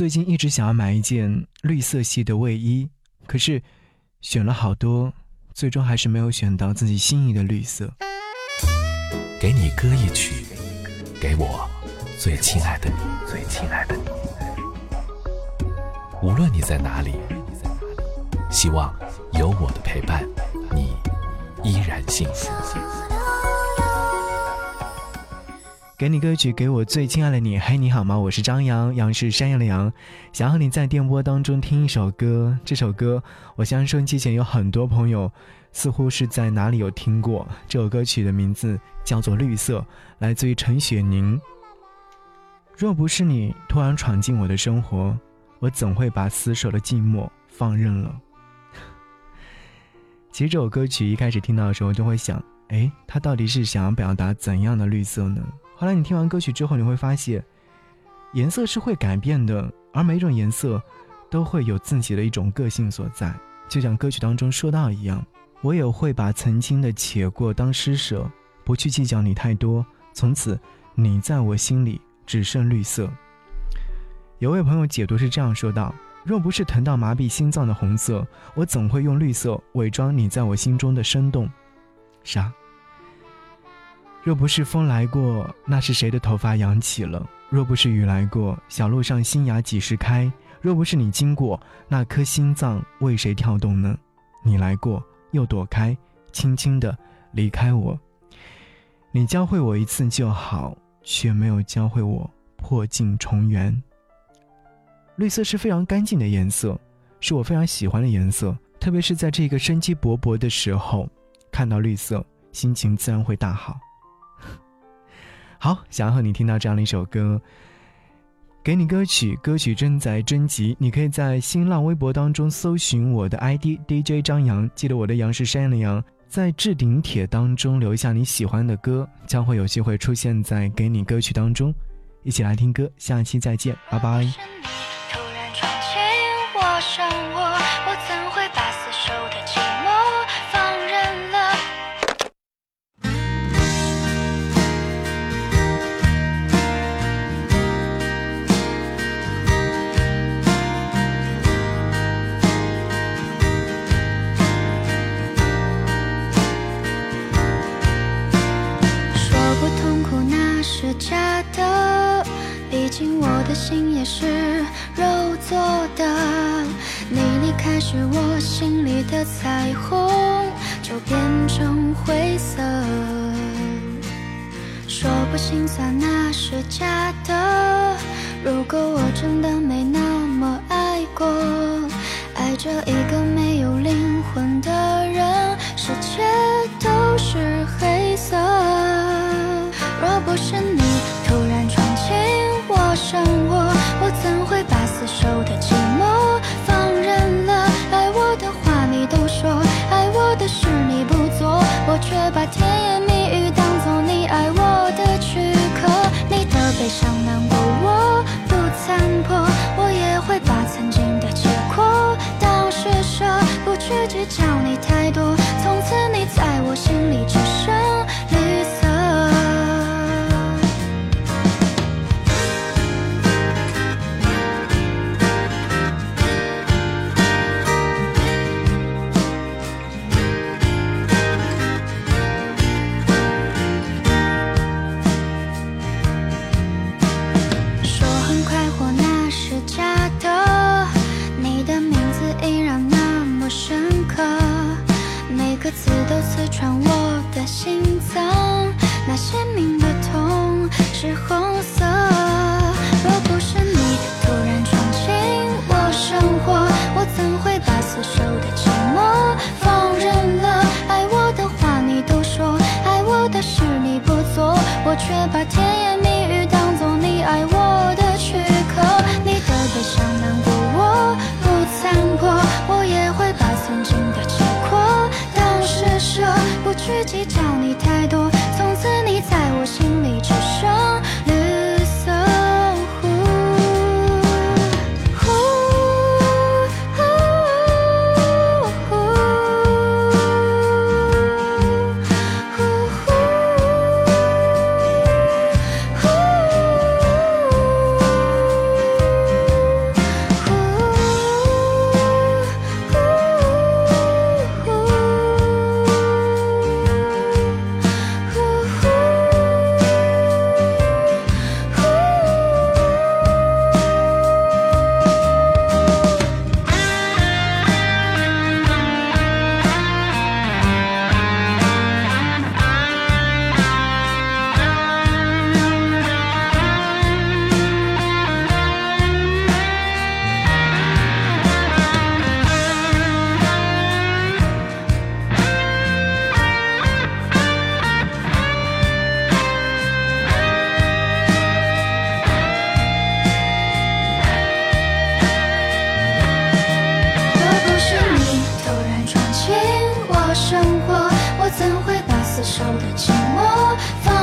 最近一直想要买一件绿色系的卫衣，可是选了好多，最终还是没有选到自己心仪的绿色。给你歌一曲，给我最亲爱的你，最亲爱的你。无论你在哪里，希望有我的陪伴，你依然幸福。给你歌曲，给我最亲爱的你。嘿，你好吗？我是张扬，杨是山羊的羊。想和你在电波当中听一首歌，这首歌，我相信收音机前有很多朋友似乎是在哪里有听过。这首歌曲的名字叫做《绿色》，来自于陈雪凝。若不是你突然闯进我的生活，我怎会把死守的寂寞放任了？其实这首歌曲一开始听到的时候，就会想，哎，它到底是想要表达怎样的绿色呢？后来你听完歌曲之后，你会发现，颜色是会改变的，而每种颜色都会有自己的一种个性所在。就像歌曲当中说到一样，我也会把曾经的且过当施舍，不去计较你太多。从此，你在我心里只剩绿色。有位朋友解读是这样说道：“若不是疼到麻痹心脏的红色，我怎会用绿色伪装你在我心中的生动？”啥？若不是风来过，那是谁的头发扬起了？若不是雨来过，小路上新芽几时开？若不是你经过，那颗心脏为谁跳动呢？你来过，又躲开，轻轻的离开我。你教会我一次就好，却没有教会我破镜重圆。绿色是非常干净的颜色，是我非常喜欢的颜色，特别是在这个生机勃勃的时候，看到绿色，心情自然会大好。好，想要和你听到这样的一首歌，给你歌曲，歌曲正在征集，你可以在新浪微博当中搜寻我的 ID DJ 张扬，记得我的杨是山羊的羊，在置顶帖当中留下你喜欢的歌，将会有机会出现在给你歌曲当中，一起来听歌，下期再见，拜拜。突然心也是肉做的，你离开时，我心里的彩虹就变成灰色。说不心酸那是假的，如果我真的没那么爱过，爱着一个把甜言蜜语当做你爱我的躯壳，你的悲伤难过我不参破，我也会把曾经的结果当施舍，不去计较。我却把甜言蜜语当做你爱我的躯壳你的悲伤难过我不参破我也会把曾经的且过当施舍不去计较你太多从此你在我心么放